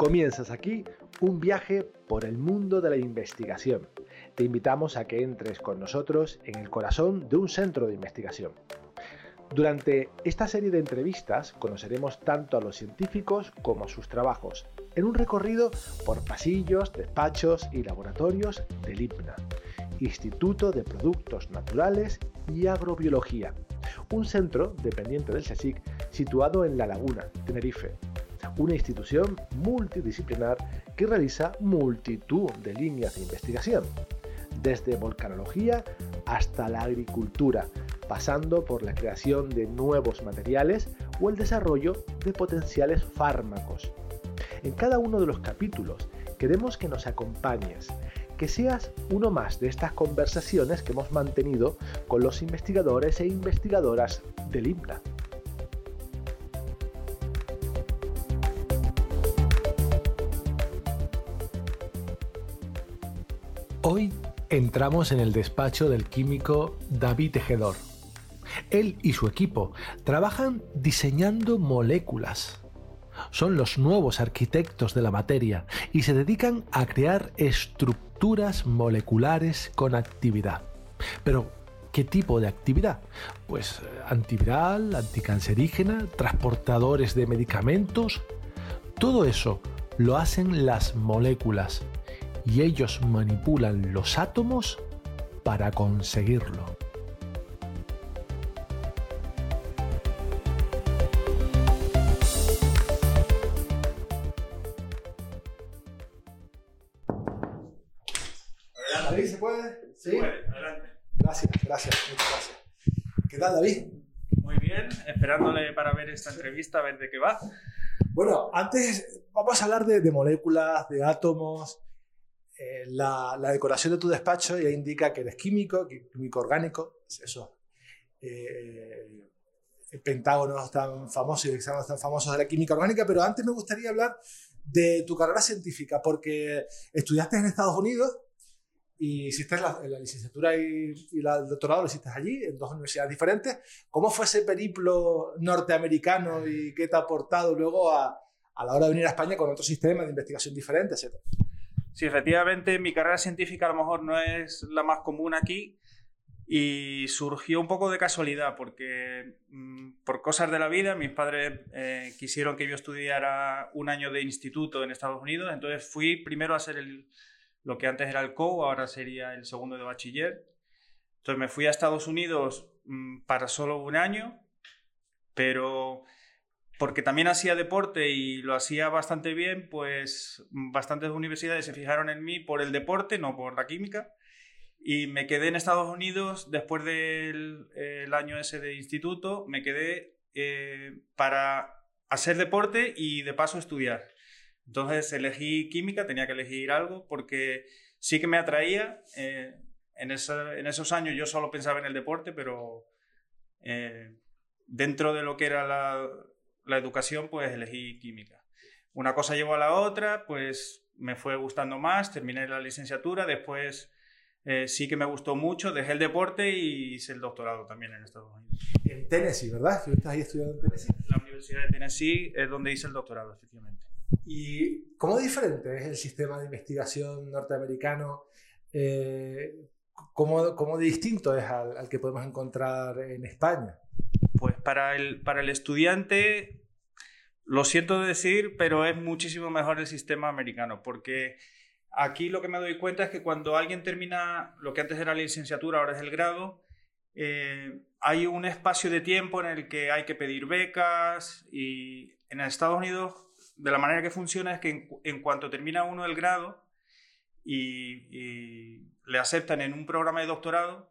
Comienzas aquí un viaje por el mundo de la investigación. Te invitamos a que entres con nosotros en el corazón de un centro de investigación. Durante esta serie de entrevistas conoceremos tanto a los científicos como a sus trabajos, en un recorrido por pasillos, despachos y laboratorios del IPNA, Instituto de Productos Naturales y Agrobiología, un centro dependiente del CSIC situado en La Laguna, Tenerife, una institución multidisciplinar que realiza multitud de líneas de investigación, desde volcanología hasta la agricultura, pasando por la creación de nuevos materiales o el desarrollo de potenciales fármacos. En cada uno de los capítulos queremos que nos acompañes, que seas uno más de estas conversaciones que hemos mantenido con los investigadores e investigadoras del IMPLA. Hoy entramos en el despacho del químico David Tejedor él y su equipo trabajan diseñando moléculas. Son los nuevos arquitectos de la materia y se dedican a crear estructuras moleculares con actividad. Pero, ¿qué tipo de actividad? Pues eh, antiviral, anticancerígena, transportadores de medicamentos. Todo eso lo hacen las moléculas y ellos manipulan los átomos para conseguirlo. ¿se puede? Sí. adelante. Gracias, gracias, muchas gracias. ¿Qué tal, David? Muy bien, esperándole para ver esta entrevista, a ver de qué va. Bueno, antes vamos a hablar de, moléculas, de átomos. Eh, la, decoración de tu despacho ya indica que eres químico, químico orgánico, eso. Eh, pentágonos tan famosos y hexágonos tan famosos de la química orgánica, pero antes me gustaría hablar de tu carrera científica, porque estudiaste en Estados Unidos y hiciste la, la licenciatura y, el doctorado lo hiciste allí, en dos universidades diferentes. ¿Cómo fue ese periplo norteamericano y qué te ha aportado luego a, a la hora de venir a España con otro sistema de investigación diferente, etcétera? Sí, efectivamente, mi carrera científica a lo mejor no es la más común aquí y surgió un poco de casualidad porque mm, por cosas de la vida mis padres eh, quisieron que yo estudiara un año de instituto en Estados Unidos, entonces fui primero a hacer el lo que antes era el COU, ahora sería el segundo de bachiller. Entonces me fui a Estados Unidos mm, para solo un año, pero porque también hacía deporte y lo hacía bastante bien, pues bastantes universidades se fijaron en mí por el deporte, no por la química. Y me quedé en Estados Unidos después del año ese de instituto, me quedé eh, para hacer deporte y de paso estudiar. Entonces elegí química, tenía que elegir algo porque sí que me atraía. Eh, en, esos años yo solo pensaba en el deporte, pero eh, dentro de lo que era la, educación, pues elegí química. Una cosa llevó a la otra, pues me fue gustando más, terminé la licenciatura, después eh, sí que me gustó mucho, dejé el deporte y hice el doctorado también en Estados Unidos. En Tennessee, ¿verdad? ¿Que estás ahí estudiando en Tennessee? La Universidad de Tennessee es donde hice el doctorado, efectivamente. ¿Y cómo diferente es el sistema de investigación norteamericano? Eh, ¿cómo, distinto es al, que podemos encontrar en España? Pues para el, para el estudiante, lo siento decir, pero es muchísimo mejor el sistema americano, porque aquí lo que me doy cuenta es que cuando alguien termina lo que antes era la licenciatura, ahora es el grado, eh, hay un espacio de tiempo en el que hay que pedir becas y en Estados Unidos de la manera que funciona es que en, cuanto termina uno el grado y, le aceptan en un programa de doctorado,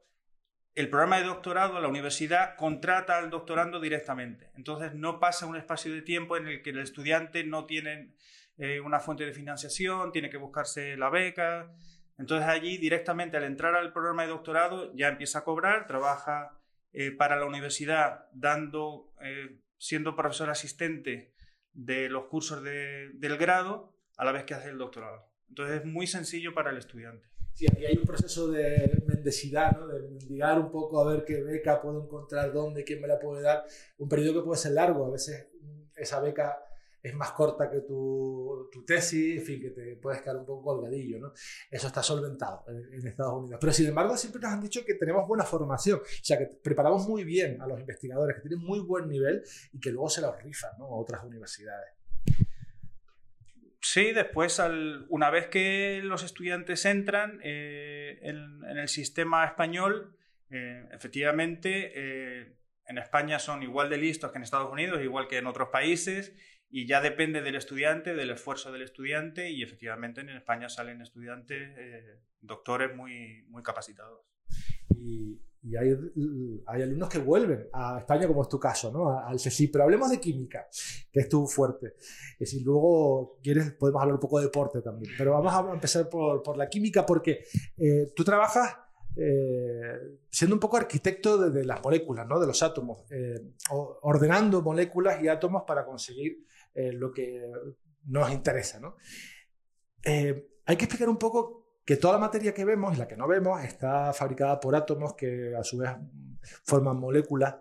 el programa de doctorado, la universidad contrata al doctorando directamente. Entonces no pasa un espacio de tiempo en el que el estudiante no tiene eh, una fuente de financiación, tiene que buscarse la beca. Entonces allí directamente al entrar al programa de doctorado ya empieza a cobrar, trabaja eh, para la universidad dando, eh, siendo profesor asistente de los cursos del grado a la vez que hace el doctorado. Entonces es muy sencillo para el estudiante. Sí, aquí hay un proceso de mendecidad, ¿no? de mendigar un poco a ver qué beca puedo encontrar, dónde, quién me la puede dar. Un periodo que puede ser largo, a veces esa beca es más corta que tu, tu, tesis, en fin, que te puedes quedar un poco colgadillo, ¿no? Eso está solventado en, Estados Unidos. Pero sin embargo, siempre nos han dicho que tenemos buena formación, o sea, que preparamos muy bien a los investigadores, que tienen muy buen nivel y que luego se los rifan, ¿no? A otras universidades. Sí, después, una vez que los estudiantes entran eh, en, el sistema español, eh, efectivamente, eh, en España son igual de listos que en Estados Unidos, igual que en otros países, y ya depende del estudiante, del esfuerzo del estudiante, y efectivamente en España salen estudiantes, doctores muy, muy capacitados. Y, y hay, hay, alumnos que vuelven a España, como es tu caso, ¿no? al CSI. Pero hablemos de química, que es tu fuerte. Y si luego quieres, podemos hablar un poco de deporte también. Pero vamos a empezar por, por la química, porque eh, tú trabajas eh, siendo un poco arquitecto de, las moléculas, ¿no? de los átomos, eh, ordenando moléculas y átomos para conseguir lo que nos interesa. ¿no? hay que explicar un poco que toda la materia que vemos y la que no vemos está fabricada por átomos que a su vez forman moléculas.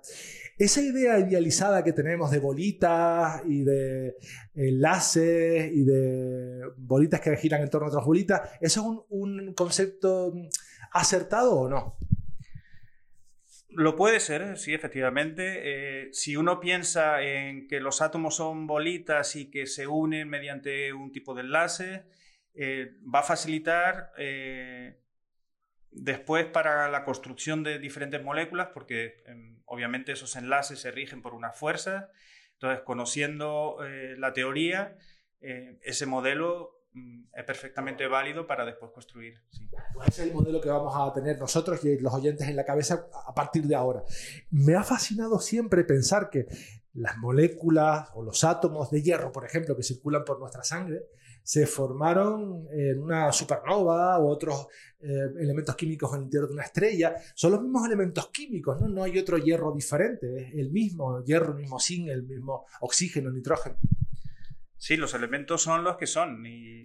Esa idea idealizada que tenemos de bolitas y de enlaces y de bolitas que giran en torno a otras bolitas, ¿eso es un, concepto acertado o no? Lo puede ser, sí, efectivamente. Eh, si uno piensa en que los átomos son bolitas y que se unen mediante un tipo de enlace, eh, va a facilitar eh, después para la construcción de diferentes moléculas, porque em, obviamente esos enlaces se rigen por una fuerza. Entonces, conociendo eh, la teoría, ese modelo mm, es perfectamente válido para después construir. Pues ese es el modelo que vamos a tener nosotros y los oyentes en la cabeza a partir de ahora. Me ha fascinado siempre pensar que las moléculas o los átomos de hierro, por ejemplo, que circulan por nuestra sangre, se formaron en una supernova u otros eh, elementos químicos en el interior de una estrella. Son los mismos elementos químicos, ¿no? No hay otro hierro diferente, es el mismo hierro, el mismo zinc, el mismo oxígeno, nitrógeno. Sí, los elementos son los que son y,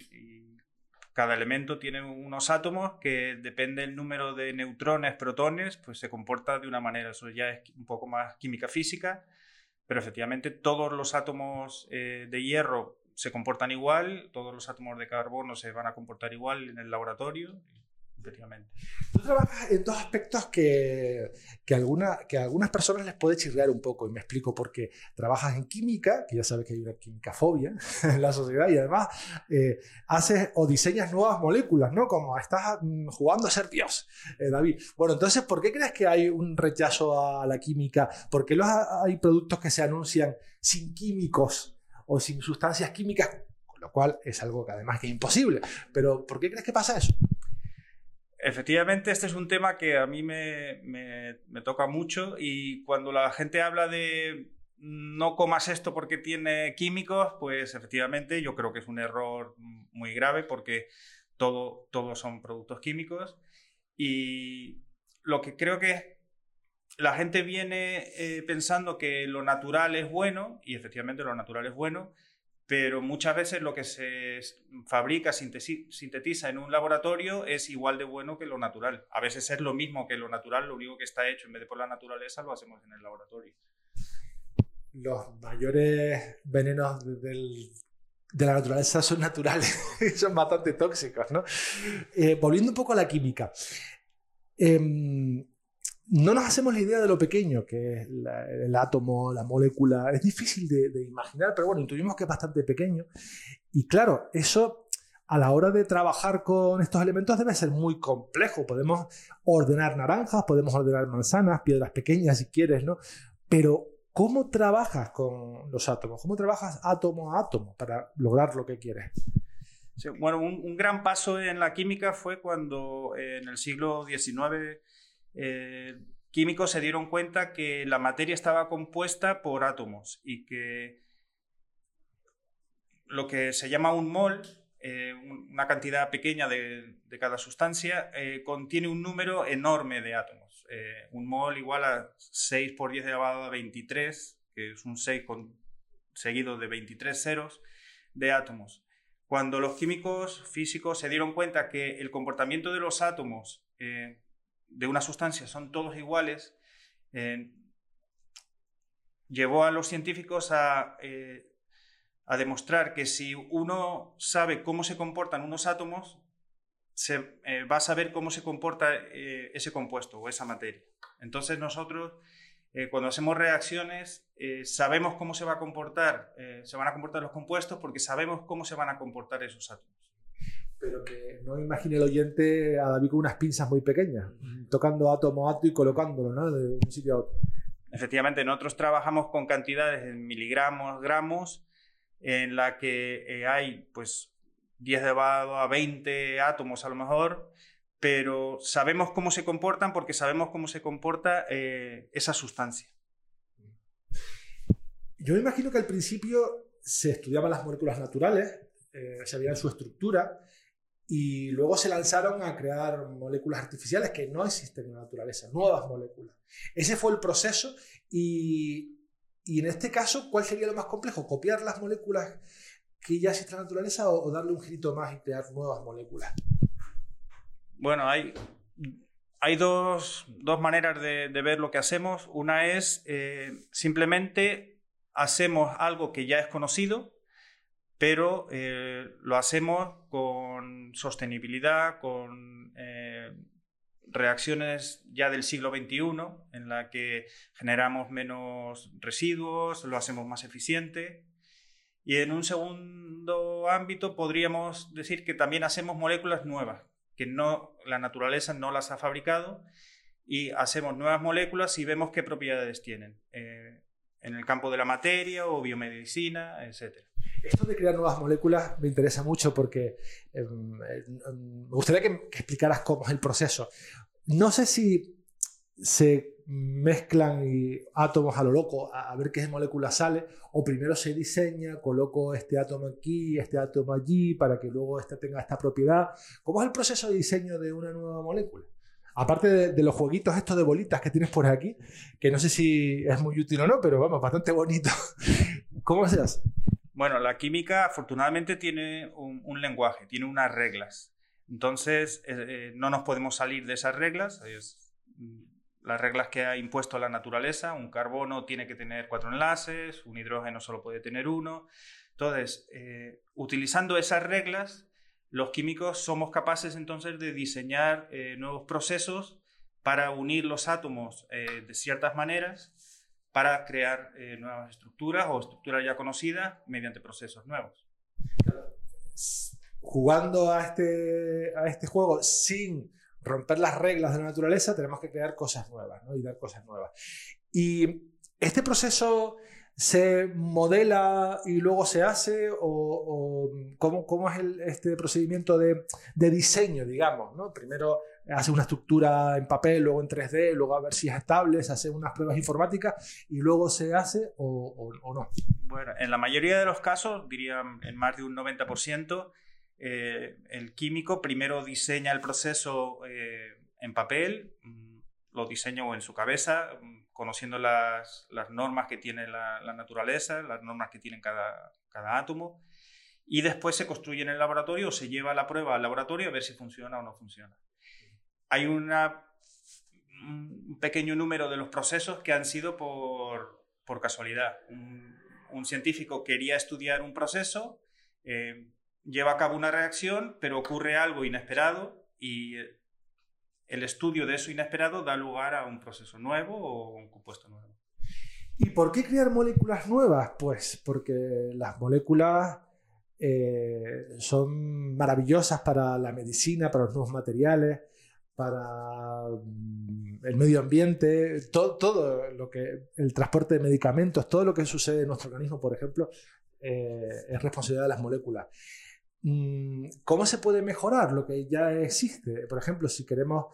cada elemento tiene unos átomos que depende del número de neutrones, protones, pues se comporta de una manera. Eso ya es un poco más química física, pero efectivamente todos los átomos eh, de hierro se comportan igual, todos los átomos de carbono se van a comportar igual en el laboratorio, efectivamente. Tú trabajas en dos aspectos que, que, alguna, que a algunas personas les puede chirrear un poco, y me explico por qué. Trabajas en química, que ya sabes que hay una química fobia en la sociedad, y además eh, haces o diseñas nuevas moléculas, ¿no? Como estás mm, jugando a ser Dios, eh, David. Bueno, entonces, ¿por qué crees que hay un rechazo a la química? ¿Por qué los, hay productos que se anuncian sin químicos? O sin sustancias químicas, con lo cual es algo que además que es imposible. Pero ¿por qué crees que pasa eso? Efectivamente, este es un tema que a mí me, toca mucho y cuando la gente habla de no comas esto porque tiene químicos, pues efectivamente yo creo que es un error muy grave porque todo, todos son productos químicos y lo que creo que la gente viene eh, pensando que lo natural es bueno, y efectivamente lo natural es bueno, pero muchas veces lo que se fabrica, sintetiza en un laboratorio es igual de bueno que lo natural. A veces es lo mismo que lo natural, lo único que está hecho en vez de por la naturaleza lo hacemos en el laboratorio. Los mayores venenos de la naturaleza son naturales, son bastante tóxicos, ¿no? Eh, volviendo un poco a la química. Em, no nos hacemos la idea de lo pequeño que es el átomo, la molécula. Es difícil de, imaginar, pero bueno, intuimos que es bastante pequeño. Y claro, eso a la hora de trabajar con estos elementos debe ser muy complejo. Podemos ordenar naranjas, podemos ordenar manzanas, piedras pequeñas si quieres, ¿no? Pero ¿cómo trabajas con los átomos? ¿Cómo trabajas átomo a átomo para lograr lo que quieres? bueno, un, gran paso en la química fue cuando en el siglo XIX eh, químicos se dieron cuenta que la materia estaba compuesta por átomos y que lo que se llama un mol, eh, una cantidad pequeña de, cada sustancia, eh, contiene un número enorme de átomos. un mol igual a 6 por 10 elevado a 23, que es un 6 con, seguido de 23 ceros de átomos. Cuando los químicos físicos se dieron cuenta que el comportamiento de los átomos de una sustancia son todos iguales, eh, llevó a los científicos a eh, a demostrar que si uno sabe cómo se comportan unos átomos, se, eh, va a saber cómo se comporta ese compuesto o esa materia. Entonces nosotros, cuando hacemos reacciones, sabemos cómo se va a comportar, se van a comportar los compuestos porque sabemos cómo se van a comportar esos átomos. Pero que no imagine el oyente a David con unas pinzas muy pequeñas, tocando átomo a átomo y colocándolo ¿no? de un sitio a otro. Efectivamente, nosotros trabajamos con cantidades en miligramos, gramos, en la que hay pues 10 elevado a 20 átomos a lo mejor, pero sabemos cómo se comportan porque sabemos cómo se comporta eh, esa sustancia. Yo me imagino que al principio se estudiaban las moléculas naturales, eh, se veía su estructura, y luego se lanzaron a crear moléculas artificiales que no existen en la naturaleza, nuevas moléculas. Ese fue el proceso y, y en este caso, ¿cuál sería lo más complejo? ¿Copiar las moléculas que ya existe en la naturaleza o, darle un girito más y crear nuevas moléculas? Bueno, hay, hay dos, maneras de, ver lo que hacemos. Una es eh, simplemente hacemos algo que ya es conocido, pero eh, lo hacemos con sostenibilidad, con eh, reacciones ya del siglo XXI, en la que generamos menos residuos, lo hacemos más eficiente. Y en un segundo ámbito podríamos decir que también hacemos moléculas nuevas, que no, la naturaleza no las ha fabricado, y hacemos nuevas moléculas y vemos qué propiedades tienen eh, en el campo de la materia o biomedicina, etc. Esto de crear nuevas moléculas me interesa mucho porque em, me gustaría que, que explicaras cómo es el proceso. No sé si se mezclan átomos a lo loco a, ver qué molécula sale, o primero se diseña, coloco este átomo aquí, este átomo allí, para que luego este tenga esta propiedad. ¿Cómo es el proceso de diseño de una nueva molécula? Aparte de, los jueguitos estos de bolitas que tienes por aquí, que no sé si es muy útil o no, pero vamos, bastante bonito. ¿Cómo se hace? Bueno, la química afortunadamente tiene un, lenguaje, tiene unas reglas. Entonces, eh, eh, no nos podemos salir de esas reglas. Es, las reglas que ha impuesto la naturaleza. Un carbono tiene que tener cuatro enlaces, un hidrógeno solo puede tener uno. Entonces, eh, utilizando esas reglas, los químicos somos capaces entonces de diseñar eh, nuevos procesos para unir los átomos eh, de ciertas maneras para crear nuevas estructuras o estructuras ya conocidas mediante procesos nuevos. Jugando a este, a este juego sin romper las reglas de la naturaleza, tenemos que crear cosas nuevas y dar cosas nuevas. Y este proceso se modela y luego se hace o, ¿cómo, es este procedimiento de, diseño, digamos, ¿no? Primero hace una estructura en papel, luego en 3D, luego a ver si es estable, se hace unas pruebas informáticas y luego se hace o, o no. Bueno, en la mayoría de los casos, diría en más de un 90%, eh, el químico primero diseña el proceso eh, en papel, mm, lo diseña en su cabeza, mm, conociendo las, normas que tiene la, naturaleza, las normas que tiene cada, átomo, y después se construye en el laboratorio o se lleva la prueba al laboratorio a ver si funciona o no funciona. Hay un pequeño número de los procesos que han sido por, casualidad. Un, científico quería estudiar un proceso, eh, lleva a cabo una reacción, pero ocurre algo inesperado y el estudio de eso inesperado da lugar a un proceso nuevo o un compuesto nuevo. ¿Y por qué crear moléculas nuevas? Pues porque las moléculas eh, son maravillosas para la medicina, para los nuevos materiales, para mm, el medio ambiente, todo, lo que el transporte de medicamentos, todo lo que sucede en nuestro organismo, por ejemplo, eh, es responsabilidad de las moléculas. Mm, ¿Cómo se puede mejorar lo que ya existe? Por ejemplo, si queremos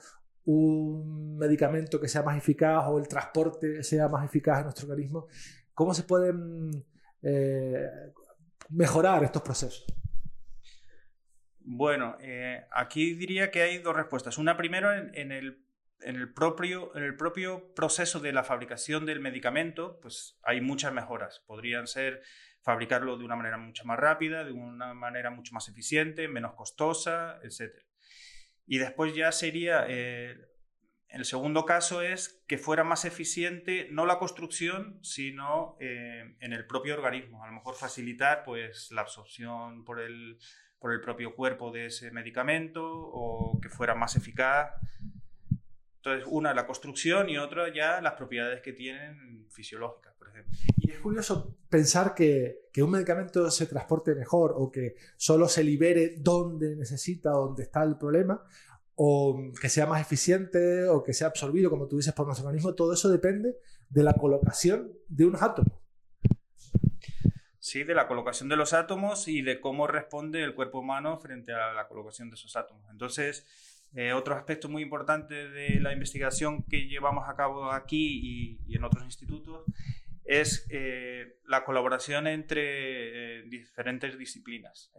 un medicamento que sea más eficaz o el transporte sea más eficaz en nuestro organismo, ¿cómo se pueden eh, mejorar estos procesos? Bueno, eh, aquí diría que hay dos respuestas. Una primero en, el, propio proceso de la fabricación del medicamento, pues hay muchas mejoras. Podrían ser fabricarlo de una manera mucho más rápida, de una manera mucho más eficiente, menos costosa, etc. Y después ya sería eh, el segundo caso es que fuera más eficiente no la construcción, sino eh, en el propio organismo. A lo mejor facilitar pues, la absorción por el, por el propio cuerpo de ese medicamento o que fuera más eficaz. Entonces, una, la construcción y otra ya las propiedades que tienen fisiológicas, por ejemplo. Y curioso pensar que, un medicamento se transporte mejor o que solo se libere donde necesita, donde está el problema, o que sea más eficiente o que sea absorbido, como tú dices, por nuestro organismo. Todo eso depende de la colocación de unos átomos. Sí, de la colocación de los átomos y de cómo responde el cuerpo humano frente a la colocación de esos átomos. Entonces, eh, otro aspecto muy importante de la investigación que llevamos a cabo aquí y, en otros institutos es eh, la colaboración entre eh, diferentes disciplinas.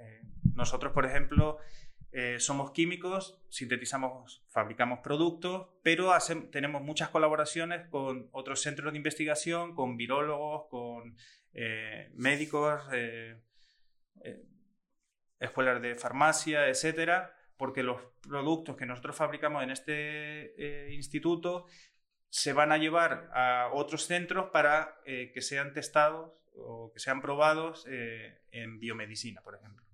nosotros, por ejemplo, somos químicos, sintetizamos, fabricamos productos, pero tenemos muchas colaboraciones con otros centros de investigación, con virólogos, con médicos, escuelas de farmacia, etcétera, porque los productos que nosotros fabricamos en este eh, instituto se van a llevar a otros centros para eh, que sean testados o que sean probados eh, en biomedicina, por ejemplo.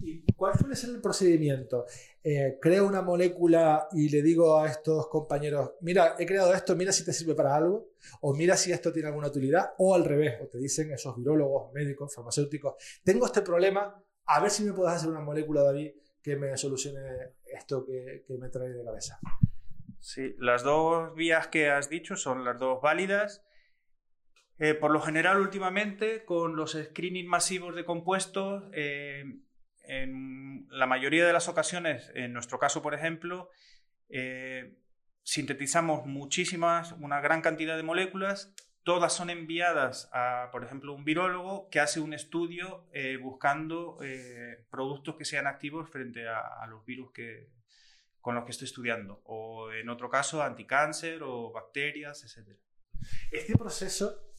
¿Y cuál suele ser el procedimiento? creo una molécula y le digo a estos compañeros, mira, he creado esto, mira si te sirve para algo, o mira si esto tiene alguna utilidad, o al revés, o te dicen esos virólogos, médicos, farmacéuticos, tengo este problema, a ver si me puedes hacer una molécula, David, que me solucione esto que, me trae de cabeza. Sí, las dos vías que has dicho son las dos válidas. Eh, por lo general, últimamente, con los screening masivos de compuestos, eh, en la mayoría de las ocasiones, en nuestro caso, por ejemplo, eh, sintetizamos muchísimas, una gran cantidad de moléculas todas son enviadas a, por ejemplo, un virólogo que hace un estudio buscando productos que sean activos frente a, los virus que, con los que estoy estudiando, o en otro caso, anticáncer o bacterias, etc. Este proceso,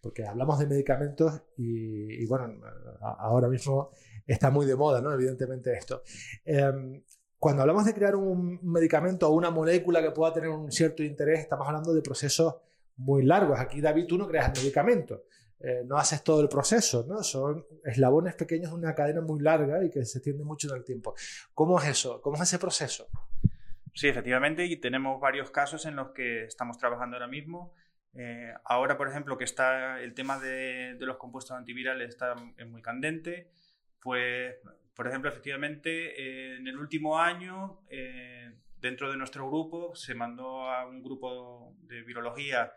porque hablamos de medicamentos y, bueno, ahora mismo está muy de moda, ¿no? Evidentemente esto. Em, cuando hablamos de crear un medicamento o una molécula que pueda tener un cierto interés, estamos hablando de procesos muy largos. Aquí, David, tú no creas el medicamento, eh, no haces todo el proceso, ¿no? Son eslabones pequeños de una cadena muy larga y que se extiende mucho en el tiempo. ¿Cómo es eso? ¿Cómo es ese proceso? Sí, efectivamente, y tenemos varios casos en los que estamos trabajando ahora mismo. Eh, ahora, por ejemplo, que está el tema de, los compuestos antivirales está muy candente, pues, por ejemplo, efectivamente, eh, en el último año dentro de nuestro grupo se mandó a un grupo de virología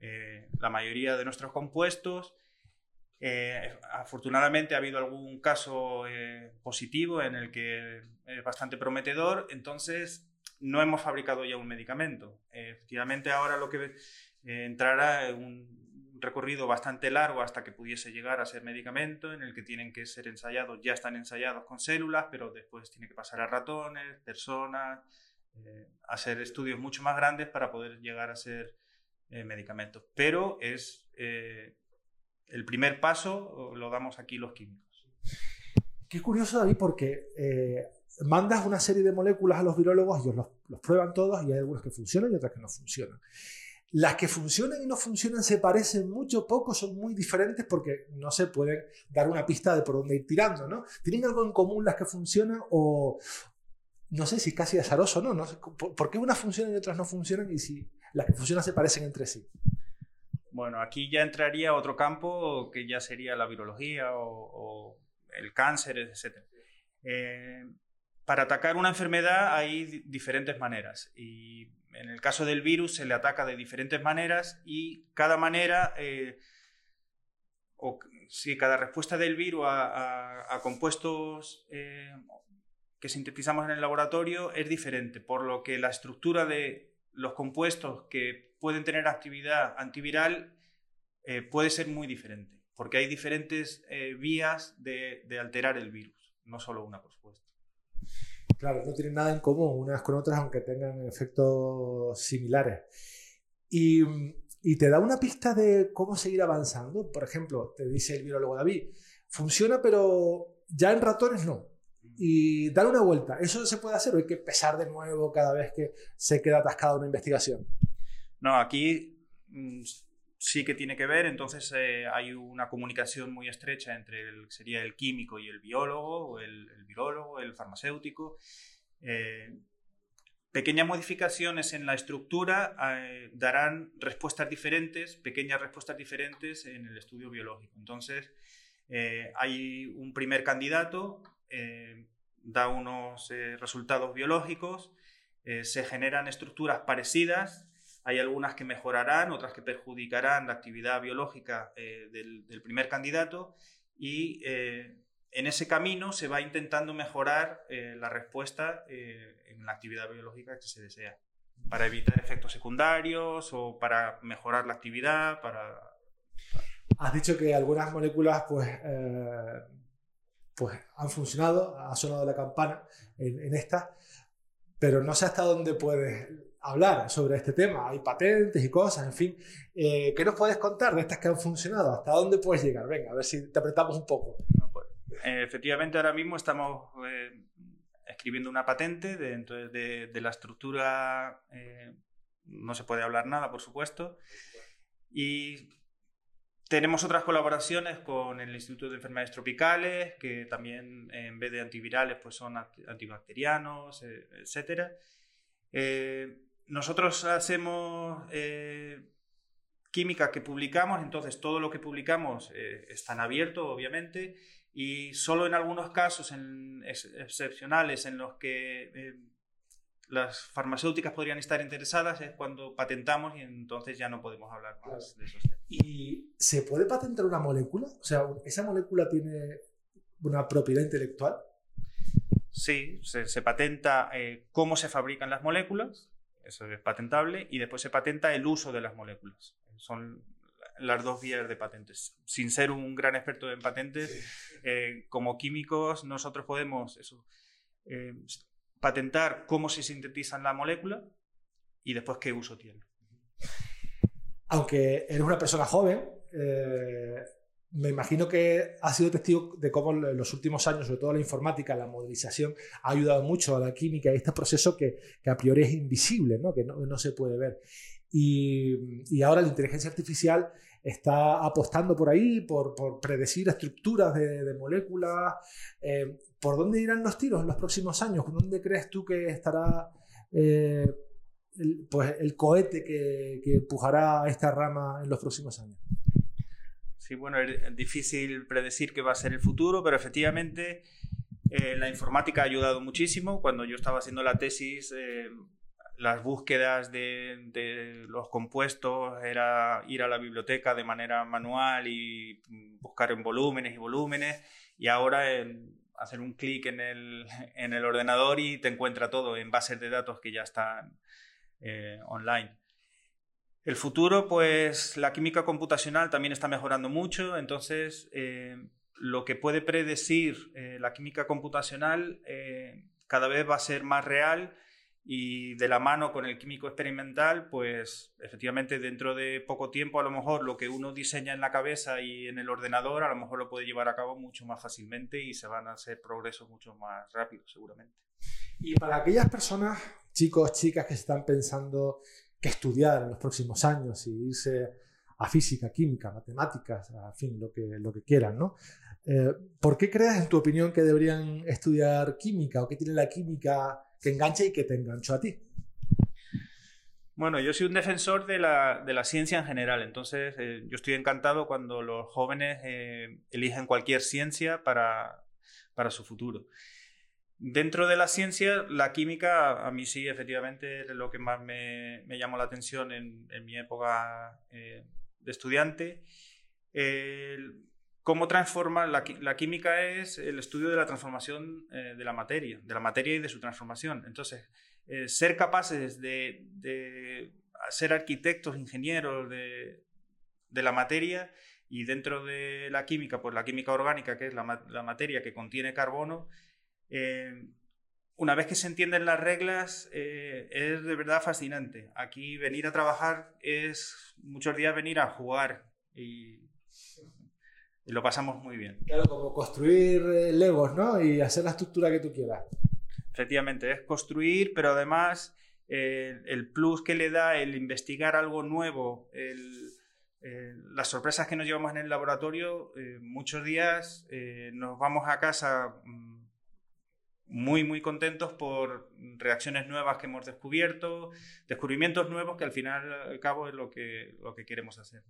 eh, la mayoría de nuestros compuestos. Eh, afortunadamente ha habido algún caso eh, positivo en el que es bastante prometedor, entonces no hemos fabricado ya un medicamento. efectivamente ahora lo que entrará es un recorrido bastante largo hasta que pudiese llegar a ser medicamento, en el que tienen que ser ensayados, ya están ensayados con células, pero después tiene que pasar a ratones, personas, eh, hacer estudios mucho más grandes para poder llegar a ser eh, medicamentos. Pero es eh, el primer paso, lo damos aquí los químicos. Qué curioso, David, porque mandas una serie de moléculas a los virólogos, ellos los, prueban todos y hay algunas que funcionan y otras que no funcionan. Las que funcionan y no funcionan se parecen mucho, poco, son muy diferentes porque no se pueden dar una pista de por dónde ir tirando, ¿no? ¿Tienen algo en común las que funcionan o, no sé si casi azaroso no, no sé, ¿por qué unas funcionan y otras no funcionan y si las que funcionan se parecen entre sí? Bueno, aquí ya entraría otro campo que ya sería la virología o, el cáncer, etc. para atacar una enfermedad hay diferentes maneras y en el caso del virus se le ataca de diferentes maneras y cada manera, eh, o si cada respuesta del virus a, compuestos eh, que sintetizamos en el laboratorio es diferente, por lo que la estructura de los compuestos que pueden tener actividad antiviral eh, puede ser muy diferente, porque hay diferentes vías de, alterar el virus, no solo una, por supuesto. Claro, no tienen nada en común unas con otras, aunque tengan efectos similares. Y, te da una pista de cómo seguir avanzando. Por ejemplo, te dice el biólogo David, funciona, pero ya en ratones no y dar una vuelta. ¿Eso se puede hacer o hay que pesar de nuevo cada vez que se queda atascada una investigación? No, aquí mm, sí que tiene que ver, entonces eh, hay una comunicación muy estrecha entre el, sería el químico y el biólogo, el, el virólogo, el farmacéutico. Eh, pequeñas modificaciones en la estructura eh, darán respuestas diferentes, pequeñas respuestas diferentes en el estudio biológico. Entonces, hay un primer candidato, da unos resultados biológicos, se generan estructuras parecidas, hay algunas que mejorarán, otras que perjudicarán la actividad biológica eh, del, primer candidato y eh, en ese camino se va intentando mejorar eh, la respuesta en la actividad biológica que se desea para evitar efectos secundarios o para mejorar la actividad, para... Has dicho que algunas moléculas pues, pues han funcionado, ha sonado la campana en, en esta, pero no sé hasta dónde puedes hablar sobre este tema. Hay patentes y cosas, en fin. Eh, ¿Qué nos puedes contar de estas que han funcionado? ¿Hasta dónde puedes llegar? Venga, a ver si te apretamos un poco. Pues, eh, efectivamente, ahora mismo estamos eh, escribiendo una patente dentro de, de la estructura. no se puede hablar nada, por supuesto. Y tenemos otras colaboraciones con el Instituto de Enfermedades Tropicales, que también en vez de antivirales pues son antibacterianos, etcétera. Eh, nosotros hacemos eh, química que publicamos, entonces todo lo que publicamos eh, está en abierto, obviamente, y solo en algunos casos excepcionales en los que eh, las farmacéuticas podrían estar interesadas es cuando patentamos y entonces ya no podemos hablar más de esos temas. ¿Y se puede patentar una molécula? O sea, ¿esa molécula tiene una propiedad intelectual? Sí, se, se patenta cómo se fabrican las moléculas, eso es patentable, y después se patenta el uso de las moléculas. Son las dos vías de patentes. Sin ser un gran experto en patentes, eh, como químicos nosotros podemos eso, eh, patentar cómo se sintetizan la molécula y después qué uso tiene. Aunque eres una persona joven, eh, me imagino que ha sido testigo de cómo en los últimos años, sobre todo la informática, la modelización, ha ayudado mucho a la química y este proceso que, a priori es invisible, ¿no? que no, se puede ver. Y, ahora la inteligencia artificial está apostando por ahí, por, predecir estructuras de, moléculas. Eh, ¿Por dónde irán los tiros en los próximos años? ¿Dónde crees tú que estará eh, el, pues, el cohete que, que empujará esta rama en los próximos años? Sí, bueno, es difícil predecir qué va a ser el futuro, pero efectivamente eh, la informática ha ayudado muchísimo. Cuando yo estaba haciendo la tesis, las búsquedas de, los compuestos era ir a la biblioteca de manera manual y buscar en volúmenes y volúmenes, y ahora hacer un clic en el, en el ordenador y te encuentra todo en bases de datos que ya están eh, online. El futuro, pues la química computacional también está mejorando mucho, entonces eh, lo que puede predecir eh, la química computacional cada vez va a ser más real y de la mano con el químico experimental, pues efectivamente dentro de poco tiempo a lo mejor lo que uno diseña en la cabeza y en el ordenador a lo mejor lo puede llevar a cabo mucho más fácilmente y se van a hacer progresos mucho más rápidos seguramente. Y para aquellas personas, chicos, chicas que están pensando que estudiar en los próximos años y irse a física, química, matemáticas, a fin, lo que, lo que quieran, ¿no? Eh, ¿Por qué crees, en tu opinión, que deberían estudiar química o qué tiene la química que engancha y que te enganchó a ti? Bueno, yo soy un defensor de la, de la ciencia en general, entonces eh, yo estoy encantado cuando los jóvenes eh, eligen cualquier ciencia para, para su futuro. Dentro de la ciencia, la química a mí sí, efectivamente, es lo que más me, llamó la atención en, mi época eh, de estudiante. ¿Cómo transforma? La, química es el estudio de la transformación eh, de la materia, de la materia y de su transformación. Entonces, eh, ser capaces de, ser arquitectos, ingenieros de, la materia y dentro de la química, pues la química orgánica, que es la materia que contiene carbono, eh, una vez que se entienden las reglas, es de verdad fascinante. Aquí venir a trabajar es muchos días venir a jugar y lo pasamos muy bien. Claro, como construir eh, Legos, ¿no? Y hacer la estructura que tú quieras. Efectivamente, es construir, pero además eh, el plus que le da el investigar algo nuevo, las sorpresas que nos llevamos en el laboratorio, muchos días nos vamos a casa mm, muy, muy contentos por reacciones nuevas que hemos descubierto, descubrimientos nuevos que al final al cabo es lo que, lo que queremos hacer.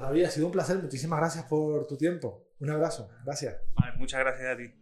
Pues ha sido un placer. Muchísimas gracias por tu tiempo. Un abrazo. Gracias. muchas gracias a ti.